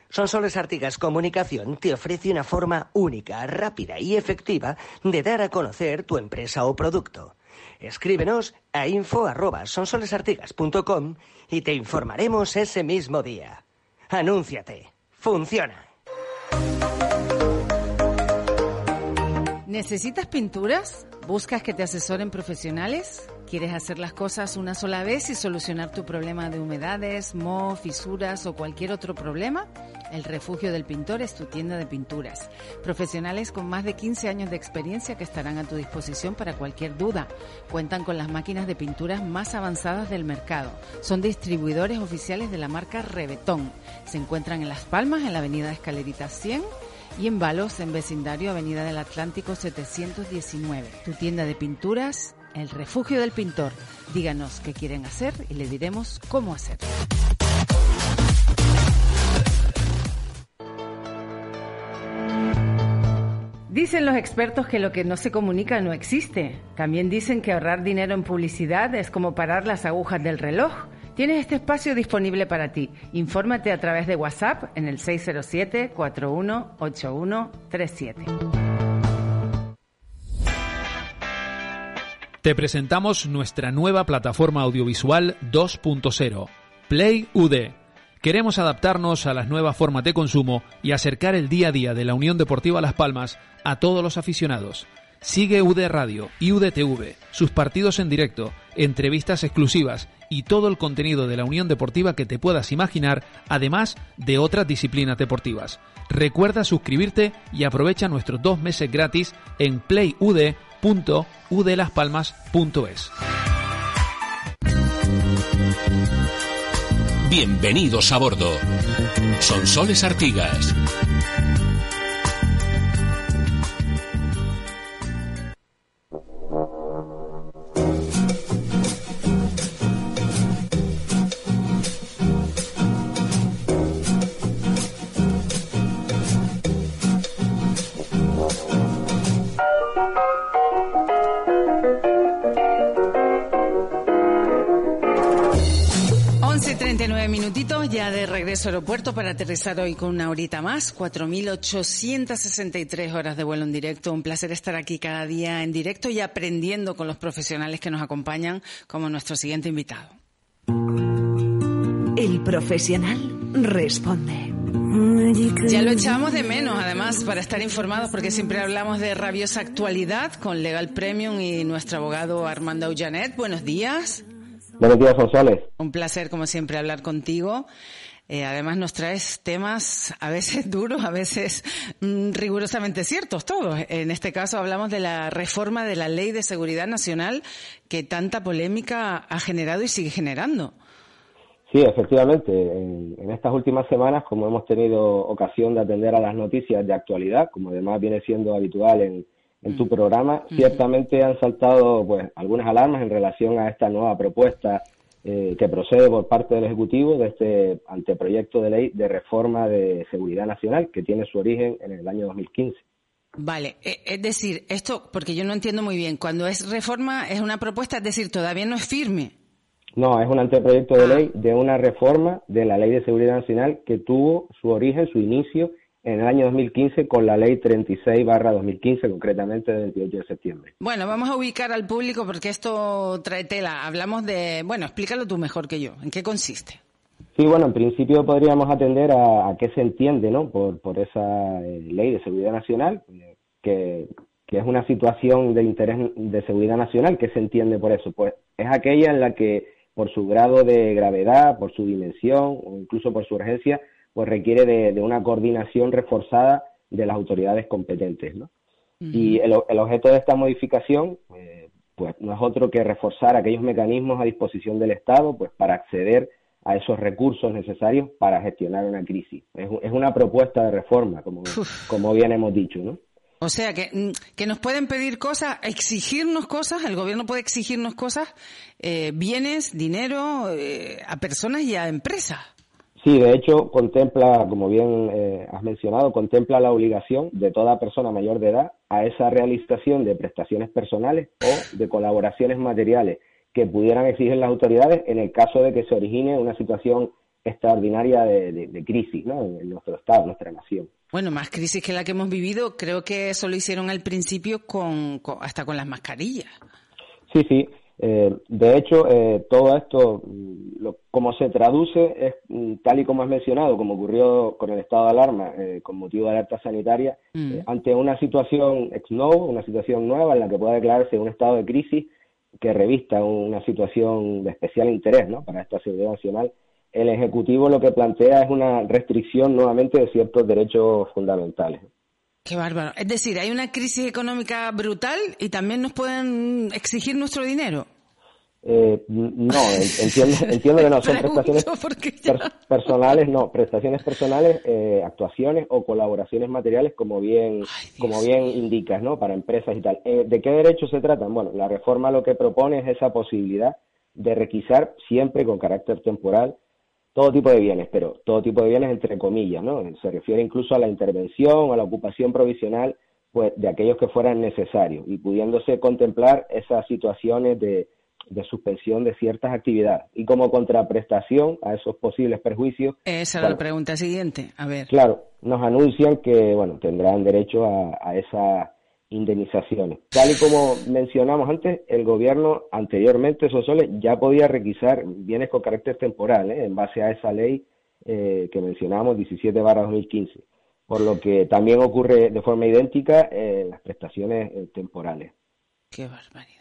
Sonsoles Artigas Comunicación te ofrece una forma única, rápida y efectiva de dar a conocer tu empresa o producto. Escríbenos a info@sonsolesartigas.com y te informaremos ese mismo día. Anúnciate. Funciona. ¿Necesitas pinturas? ¿Buscas que te asesoren profesionales? ¿Quieres hacer las cosas una sola vez y solucionar tu problema de humedades, moho, fisuras o cualquier otro problema? El Refugio del Pintor es tu tienda de pinturas. Profesionales con más de 15 años de experiencia que estarán a tu disposición para cualquier duda. Cuentan con las máquinas de pinturas más avanzadas del mercado. Son distribuidores oficiales de la marca Rebetón. Se encuentran en Las Palmas, en la avenida Escalerita 100 y en Balos, en vecindario Avenida del Atlántico 719. Tu tienda de pinturas, El Refugio del Pintor. Díganos qué quieren hacer y le diremos cómo hacer. Dicen los expertos que lo que no se comunica no existe. También dicen que ahorrar dinero en publicidad es como parar las agujas del reloj. Tienes este espacio disponible para ti. Infórmate a través de WhatsApp en el 607-418137. Te presentamos nuestra nueva plataforma audiovisual 2.0, Play UD. Queremos adaptarnos a las nuevas formas de consumo y acercar el día a día de la Unión Deportiva Las Palmas a todos los aficionados. Sigue UD Radio y UDTV, sus partidos en directo, entrevistas exclusivas y todo el contenido de la Unión Deportiva que te puedas imaginar, además de otras disciplinas deportivas. Recuerda suscribirte y aprovecha nuestros dos meses gratis en playud.udlaspalmas.es. Bienvenidos a bordo. Son Soles Artigas. 39 minutitos ya de regreso al aeropuerto para aterrizar hoy con una horita más. 4.863 horas de vuelo en directo. Un placer estar aquí cada día en directo y aprendiendo con los profesionales que nos acompañan, como nuestro siguiente invitado. El profesional responde. Ya lo echábamos de menos, además, para estar informados, porque siempre hablamos de rabiosa actualidad con Legal Premium y nuestro abogado Armando Ullanet. Buenos días. Buenos días, González. Un placer, como siempre, hablar contigo. Eh, además nos traes temas a veces duros, a veces mm, rigurosamente ciertos, todos. En este caso hablamos de la reforma de la Ley de Seguridad Nacional que tanta polémica ha generado y sigue generando. Sí, efectivamente. En, en, estas últimas semanas, como hemos tenido ocasión de atender a las noticias de actualidad, como además viene siendo habitual en, en tu programa, ciertamente han saltado pues algunas alarmas en relación a esta nueva propuesta eh, que procede por parte del Ejecutivo de este anteproyecto de ley de reforma de seguridad nacional que tiene su origen en el año 2015. Vale, e, es decir, esto, porque yo no entiendo muy bien, cuando es reforma es una propuesta, es decir, todavía no es firme. No, es un anteproyecto de ley de una reforma de la Ley de Seguridad Nacional que tuvo su origen, su inicio en el año 2015 con la ley 36 barra 2015, concretamente del 28 de septiembre. Bueno, vamos a ubicar al público porque esto trae tela. Hablamos de, bueno, explícalo tú mejor que yo. ¿En qué consiste? Sí, bueno, en principio podríamos atender a, qué se entiende, ¿no? Por, por esa eh, ley de seguridad nacional, que, que es una situación de interés de seguridad nacional, ¿qué se entiende por eso? Pues es aquella en la que por su grado de gravedad, por su dimensión o incluso por su urgencia, pues requiere de, una coordinación reforzada de las autoridades competentes. ¿no? Y el, objeto de esta modificación eh, pues no es otro que reforzar aquellos mecanismos a disposición del Estado pues para acceder a esos recursos necesarios para gestionar una crisis. Es, una propuesta de reforma, como, como bien hemos dicho, ¿no? O sea, que, mm, que nos pueden pedir cosas, exigirnos cosas, el gobierno puede exigirnos cosas, eh, bienes, dinero, eh, a personas y a empresas. Sí, de hecho, contempla, como bien eh, has mencionado, contempla la obligación de toda persona mayor de edad a esa realización de prestaciones personales o de colaboraciones materiales que pudieran exigir las autoridades en el caso de que se origine una situación extraordinaria de, crisis ¿no? en nuestro Estado, en nuestra nación. Bueno, más crisis que la que hemos vivido, creo que eso lo hicieron al principio con hasta con las mascarillas. Sí, sí. Eh, de hecho, eh, todo esto, mm, lo, como se traduce, es mm, tal y como has mencionado, como ocurrió con el estado de alarma, eh, con motivo de alerta sanitaria, mm. ante una situación ex novo, una situación nueva en la que pueda declararse un estado de crisis que revista una situación de especial interés ¿no? para esta seguridad nacional, el Ejecutivo lo que plantea es una restricción nuevamente de ciertos derechos fundamentales. Qué bárbaro. Es decir, hay una crisis económica brutal y también nos pueden exigir nuestro dinero. Eh, no, entiendo, entiendo que no, son prestaciones personales, no, prestaciones personales, eh, actuaciones o colaboraciones materiales, como bien, como bien indicas, ¿no? Para empresas y tal. Eh, ¿De qué derechos se tratan? Bueno, la reforma lo que propone es esa posibilidad de requisar siempre con carácter temporal todo tipo de bienes, pero todo tipo de bienes entre comillas, ¿no? Se refiere incluso a la intervención, a la ocupación provisional, pues de aquellos que fueran necesarios y pudiéndose contemplar esas situaciones de, suspensión de ciertas actividades y como contraprestación a esos posibles perjuicios. Esa es la pregunta siguiente, a ver. Claro, nos anuncian que, bueno, tendrán derecho a, a esa indemnizaciones. Tal y como mencionamos antes, el gobierno anteriormente, Sosole, ya podía requisar bienes con carácter temporal, ¿eh? en base a esa ley eh, que mencionábamos, 17 barra 2015, por lo que también ocurre de forma idéntica en las prestaciones eh, temporales. Qué barbaridad.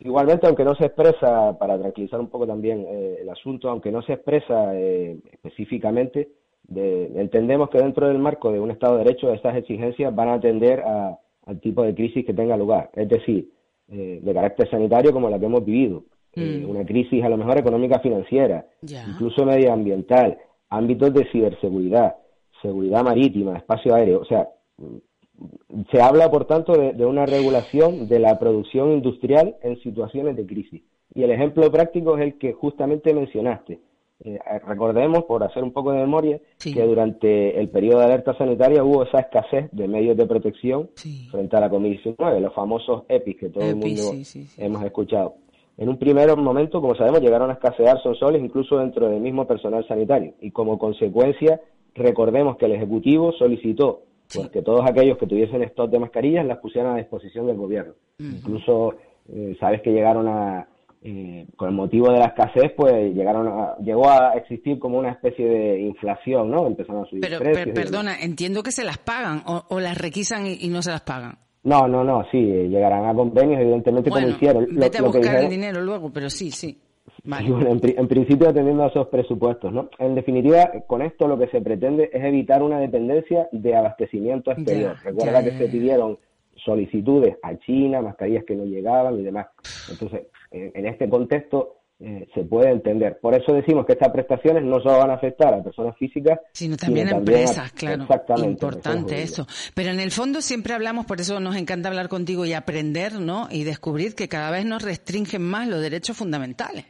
Igualmente, aunque no se expresa, para tranquilizar un poco también el asunto, aunque no se expresa específicamente, entendemos que dentro del marco de un Estado de Derecho estas exigencias van a atender a al tipo de crisis que tenga lugar. Es decir, eh, de carácter sanitario como la que hemos vivido. Eh, mm. una crisis a lo mejor económica financiera, incluso medioambiental, ámbitos de ciberseguridad, seguridad marítima, espacio aéreo. O sea, mm, se habla, por tanto, de, una regulación de la producción industrial en situaciones de crisis. Y el ejemplo práctico es el que justamente mencionaste. Eh, recordemos, por hacer un poco de memoria, que durante el periodo de alerta sanitaria hubo esa escasez de medios de protección frente a la COVID-19, los famosos EPIs que todo el mundo hemos escuchado. En un primer momento, como sabemos, llegaron a escasear sonsoles incluso dentro del mismo personal sanitario. Y como consecuencia, recordemos que el Ejecutivo solicitó pues, que todos aquellos que tuviesen stock de mascarillas las pusieran a disposición del gobierno. Incluso, eh, sabes que llegaron a, eh, con el motivo de la escasez, pues llegaron a, llegó a existir como una especie de inflación, ¿no? Empezaron a subir Pero, precios. per- perdona, entiendo que se las pagan o, o las requisan y, y no se las pagan. No, no, no, sí, eh, llegarán a convenios, evidentemente, como Bueno, hicieron. Lo- vete a buscar el dinero luego, pero sí, sí. Vale. Bueno, en, pri- en principio atendiendo a esos presupuestos, ¿no? En definitiva, con esto lo que se pretende es evitar una dependencia de abastecimiento exterior. Ya, Recuerda ya, que ya, se pidieron solicitudes a China, mascarillas que no llegaban y demás. Entonces, en, en este contexto eh, se puede entender. Por eso decimos que estas prestaciones no solo van a afectar a personas físicas, Sino también a también empresas, claro. Exactamente. Importante eso. Pero en el fondo siempre hablamos, por eso nos encanta hablar contigo y aprender, ¿no? Y descubrir que cada vez nos restringen más los derechos fundamentales.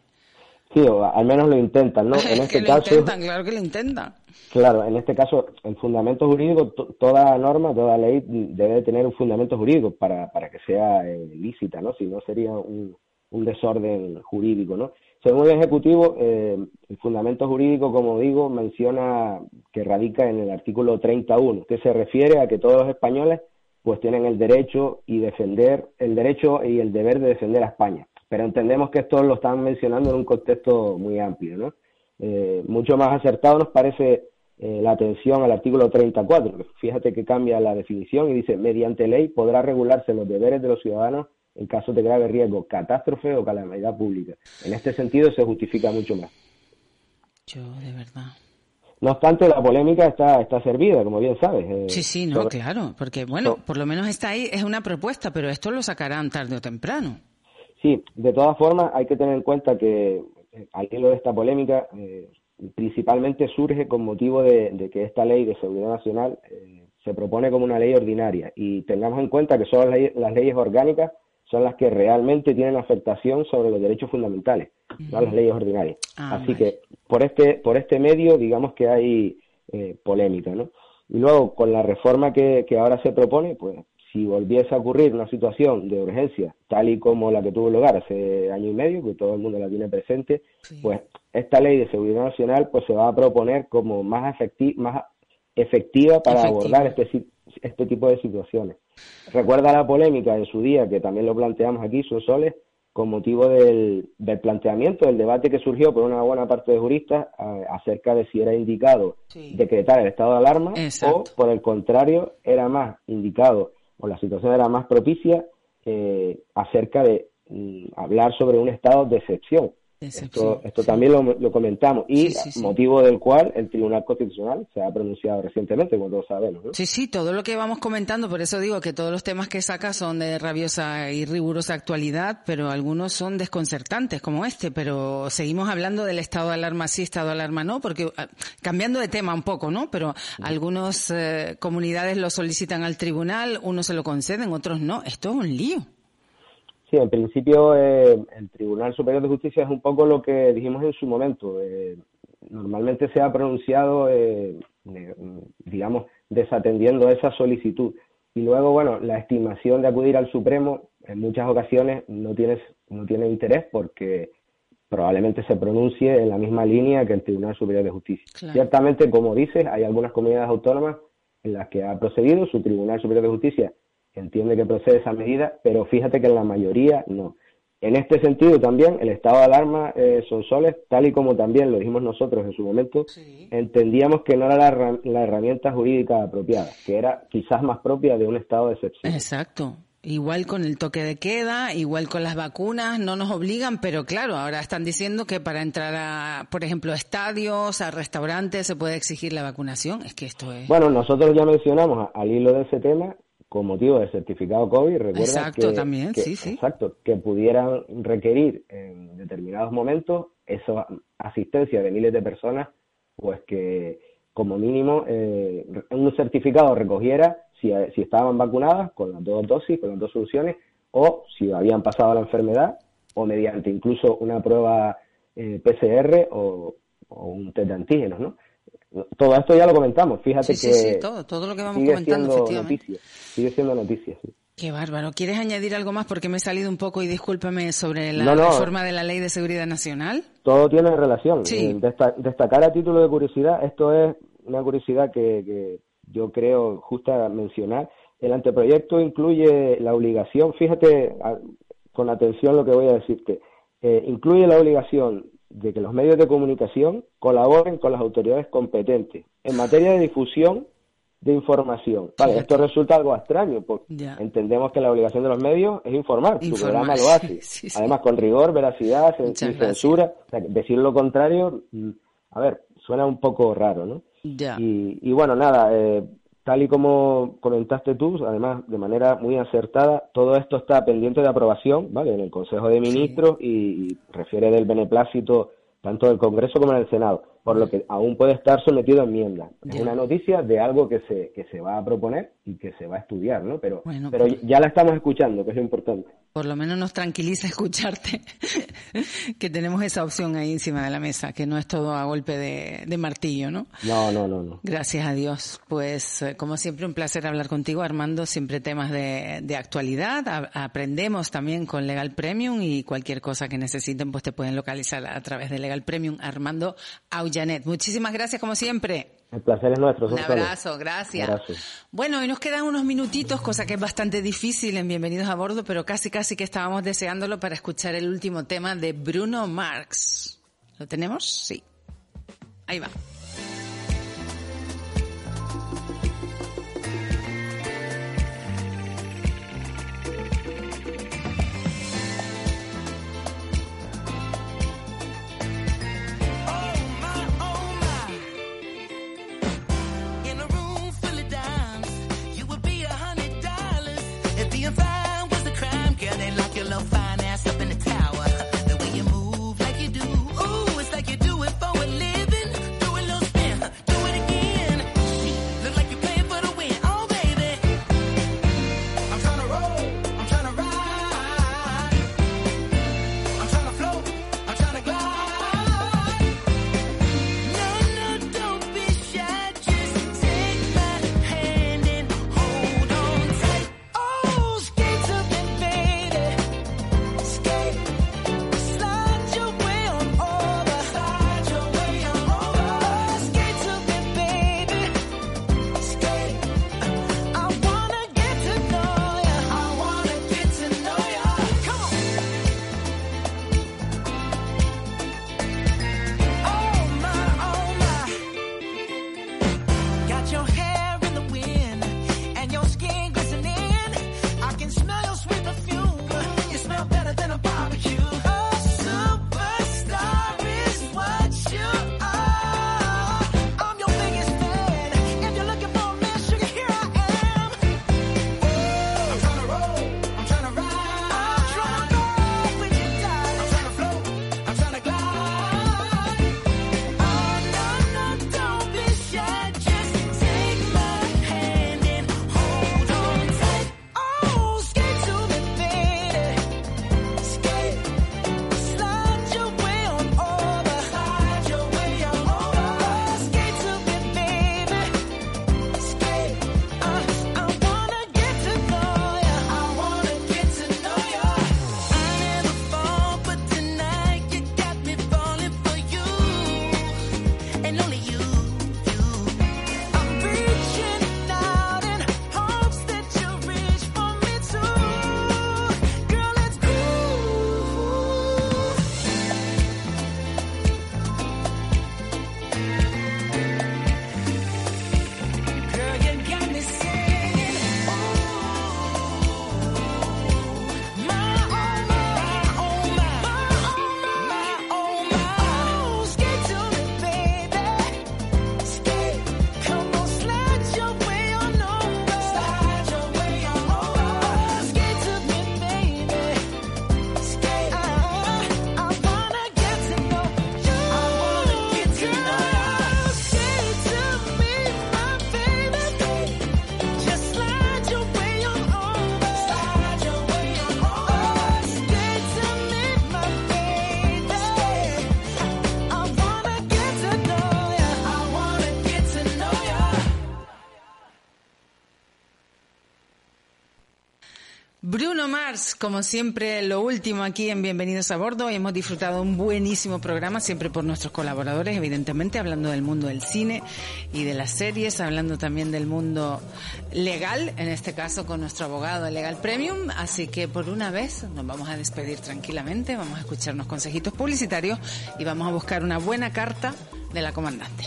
Sí, o al menos lo intentan, ¿no? En Es este que lo caso, intentan, claro que lo intentan. Claro, en este caso, el fundamento jurídico, to- toda norma, toda ley debe de tener un fundamento jurídico para, para que sea eh, lícita, ¿no? Si no sería un, un desorden jurídico, ¿no? Según el Ejecutivo, eh, el fundamento jurídico, como digo, menciona que radica en el artículo 31, que se refiere a que todos los españoles pues tienen el derecho y defender, el derecho y el deber de defender a España. Pero entendemos que esto lo están mencionando en un contexto muy amplio, ¿no? Eh, mucho más acertado nos parece eh, la atención al artículo 34. que Fíjate que cambia la definición y dice, mediante ley podrá regularse los deberes de los ciudadanos en caso de grave riesgo, catástrofe o calamidad pública. En este sentido se justifica mucho más. Yo, de verdad. No obstante, la polémica está, está servida, como bien sabes. eh, Sí, sí, no, sobre- claro. Porque, bueno, por lo menos está ahí, es una propuesta, pero esto lo sacarán tarde o temprano. Sí, de todas formas hay que tener en cuenta que eh, al hilo de esta polémica eh, principalmente surge con motivo de, de que esta ley de seguridad nacional eh, se propone como una ley ordinaria y tengamos en cuenta que son las leyes orgánicas son las que realmente tienen afectación sobre los derechos fundamentales, no las leyes ordinarias. Ah, Así que por este por este medio digamos que hay eh, polémica, ¿no? Y luego con la reforma que, que ahora se propone, pues si volviese a ocurrir una situación de urgencia tal y como la que tuvo lugar hace año y medio, que todo el mundo la tiene presente, pues esta ley de seguridad nacional pues se va a proponer como más efecti más efectiva para abordar este este tipo de situaciones. Recuerda la polémica en su día, que también lo planteamos aquí, Soles, con motivo del, del planteamiento, del debate que surgió por una buena parte de juristas a- acerca de si era indicado decretar el estado de alarma o, por el contrario, era más indicado o la situación era más propicia eh, acerca de mm, hablar sobre un estado de excepción. Esto, esto también lo, lo comentamos y Sí, sí, sí. motivo del cual el Tribunal Constitucional se ha pronunciado recientemente, como todos sabemos. ¿no? Sí, sí, todo lo que vamos comentando, por eso digo que todos los temas que saca son de rabiosa y rigurosa actualidad, pero algunos son desconcertantes como este, pero seguimos hablando del estado de alarma sí, estado de alarma no, porque ah, cambiando de tema un poco, ¿no? Pero algunas eh, comunidades lo solicitan al tribunal, unos se lo conceden, otros no. Esto es un lío. Sí, en principio eh, el Tribunal Superior de Justicia es un poco lo que dijimos en su momento. eh, normalmente se ha pronunciado, eh, eh, digamos, desatendiendo esa solicitud. Y luego, bueno, la estimación de acudir al Supremo en muchas ocasiones no tiene, no tiene interés porque probablemente se pronuncie en la misma línea que el Tribunal Superior de Justicia. Claro. Ciertamente, como dices, hay algunas comunidades autónomas en las que ha procedido, su Tribunal Superior de Justicia entiende que procede esa medida, pero fíjate que en la mayoría no. En este sentido también el estado de alarma eh, son soles, tal y como también lo dijimos nosotros en su momento, entendíamos que no era la, la herramienta jurídica apropiada, que era quizás más propia de un estado de excepción. Exacto. Igual con el toque de queda, igual con las vacunas, no nos obligan, pero claro, ahora están diciendo que para entrar a, por ejemplo, a estadios, a restaurantes, se puede exigir la vacunación. Es que esto es... Bueno, nosotros ya mencionamos al hilo de ese tema con motivo del certificado COVID, recuerda Exacto, que, también, que- sí, sí. Exacto, que pudieran requerir en determinados momentos esa asistencia de miles de personas, pues que como mínimo eh, un certificado recogiera si, si estaban vacunadas con las dos dosis, con las dos soluciones, o si habían pasado la enfermedad, o mediante incluso una prueba eh, PCR o, o un test de antígenos, ¿no? Todo esto ya lo comentamos, fíjate Sí, que sí, sí, todo, todo lo que vamos sigue comentando, siendo efectivamente. noticia, sigue siendo noticia. sí. Qué bárbaro. ¿Quieres añadir algo más? Porque me he salido un poco y discúlpame sobre la No, no. reforma de la Ley de Seguridad Nacional. Todo tiene relación. Sí. Eh, desta- destacar a título de curiosidad, esto es una curiosidad que, que yo creo justa mencionar. El anteproyecto incluye la obligación, fíjate a- con atención lo que voy a decirte, eh, incluye la obligación de que los medios de comunicación colaboren con las autoridades competentes en materia de difusión de información. Vale, esto resulta algo extraño, porque Ya. entendemos que la obligación de los medios es informar, tu Informar, programa lo hace. sí, sí. Además, con rigor, veracidad, sin censura. O sea, decir lo contrario, mm, a ver, suena un poco raro, ¿no? Ya. Y, y bueno, nada, eh, tal y como comentaste tú, además de manera muy acertada, todo esto está pendiente de aprobación, ¿vale? En el Consejo de Ministros y, y refiere del beneplácito tanto del Congreso como del Senado, por lo que aún puede estar sometido a enmienda. Es una noticia de algo que se, que se va a proponer y que se va a estudiar, ¿no? Pero, Bueno, pero ya la estamos escuchando, que es lo importante. Por lo menos nos tranquiliza escucharte que tenemos esa opción ahí encima de la mesa, que no es todo a golpe de, de martillo, ¿no? No, no, no, no. Gracias a Dios. Pues eh, como siempre un placer hablar contigo, Armando, siempre temas de, de actualidad. A- aprendemos también con Legal Premium y cualquier cosa que necesiten pues te pueden localizar a través de Legal Premium, Armando Aullanet. Muchísimas gracias como siempre. El placer es nuestro. Un abrazo, gracias. Abrazo. Bueno, y nos quedan unos minutitos, cosa que es bastante difícil en Bienvenidos a Bordo, pero casi casi que estábamos deseándolo para escuchar el último tema de Bruno Marx. ¿Lo tenemos? Sí. Ahí va. Como siempre, lo último aquí en Bienvenidos a Bordo. Hemos disfrutado un buenísimo programa, siempre por nuestros colaboradores, evidentemente, hablando del mundo del cine y de las series, hablando también del mundo legal, en este caso con nuestro abogado Legal Premium. Así que por una vez nos vamos a despedir tranquilamente, vamos a escuchar unos consejitos publicitarios y vamos a buscar una buena carta de la comandante.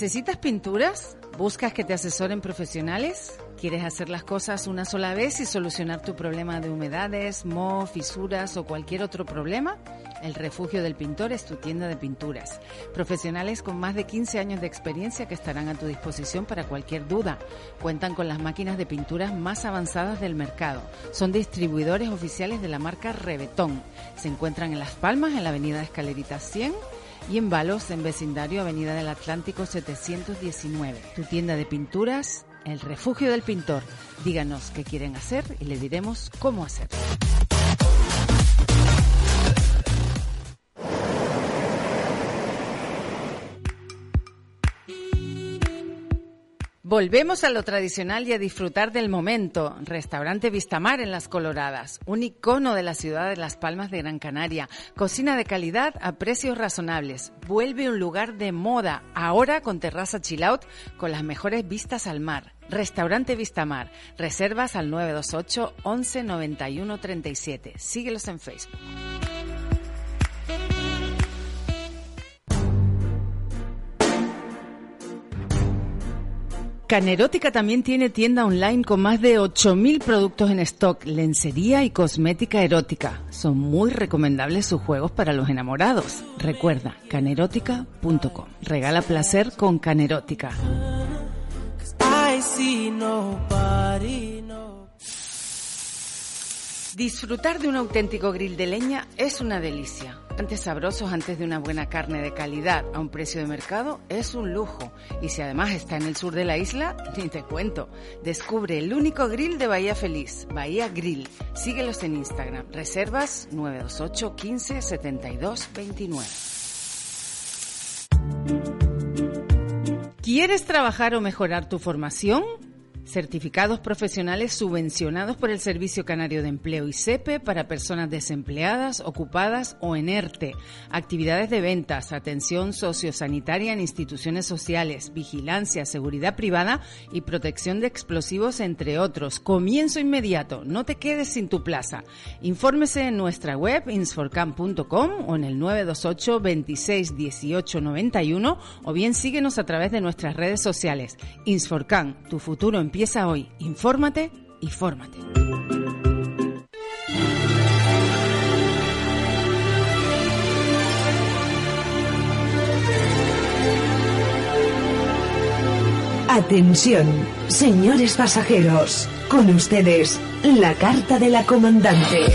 ¿Necesitas pinturas? ¿Buscas que te asesoren profesionales? ¿Quieres hacer las cosas una sola vez y solucionar tu problema de humedades, moho, fisuras o cualquier otro problema? El Refugio del Pintor es tu tienda de pinturas. Profesionales con más de 15 años de experiencia que estarán a tu disposición para cualquier duda. Cuentan con las máquinas de pinturas más avanzadas del mercado. Son distribuidores oficiales de la marca Rebetón. Se encuentran en Las Palmas, en la avenida Escalerita 100 y en Balos, en vecindario Avenida del Atlántico 719. Tu tienda de pinturas, el refugio del pintor. Díganos qué quieren hacer y le diremos cómo hacer. Volvemos a lo tradicional y a disfrutar del momento. Restaurante Vistamar en Las Coloradas, un icono de la ciudad de Las Palmas de Gran Canaria. Cocina de calidad a precios razonables. Vuelve un lugar de moda, ahora con terraza chill out, con las mejores vistas al mar. Restaurante Vistamar. Reservas al 928 11 91 37. Síguelos en Facebook. Canerótica también tiene tienda online con más de 8.000 productos en stock, lencería y cosmética erótica. Son muy recomendables sus juegos para los enamorados. Recuerda, canerótica.com. Regala placer con Canerótica. Disfrutar de un auténtico grill de leña es una delicia. Antes sabrosos, antes de una buena carne de calidad a un precio de mercado, es un lujo. Y si además está en el sur de la isla, ni te cuento. Descubre el único grill de Bahía Feliz, Bahía Grill. Síguelos en Instagram. Reservas 928 15 72 29. ¿Quieres trabajar o mejorar tu formación? Certificados profesionales subvencionados por el Servicio Canario de Empleo y SEPE para personas desempleadas, ocupadas o en ERTE. Actividades de ventas, atención sociosanitaria en instituciones sociales, vigilancia, seguridad privada y protección de explosivos, entre otros. Comienzo inmediato. No te quedes sin tu plaza. Infórmese en nuestra web insforcam.com o en el 928 26 18 91 o bien síguenos a través de nuestras redes sociales. Insforcam, tu futuro empieza hoy. Infórmate y fórmate. Atención, señores pasajeros, con ustedes la carta de la comandante.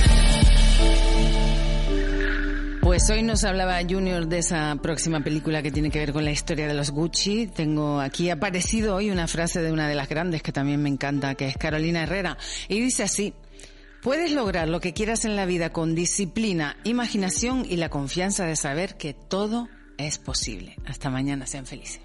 Pues hoy nos hablaba Junior de esa próxima película que tiene que ver con la historia de los Gucci. Tengo aquí aparecido hoy una frase de una de las grandes que también me encanta, que es Carolina Herrera. Y dice así, puedes lograr lo que quieras en la vida con disciplina, imaginación y la confianza de saber que todo es posible. Hasta mañana, sean felices.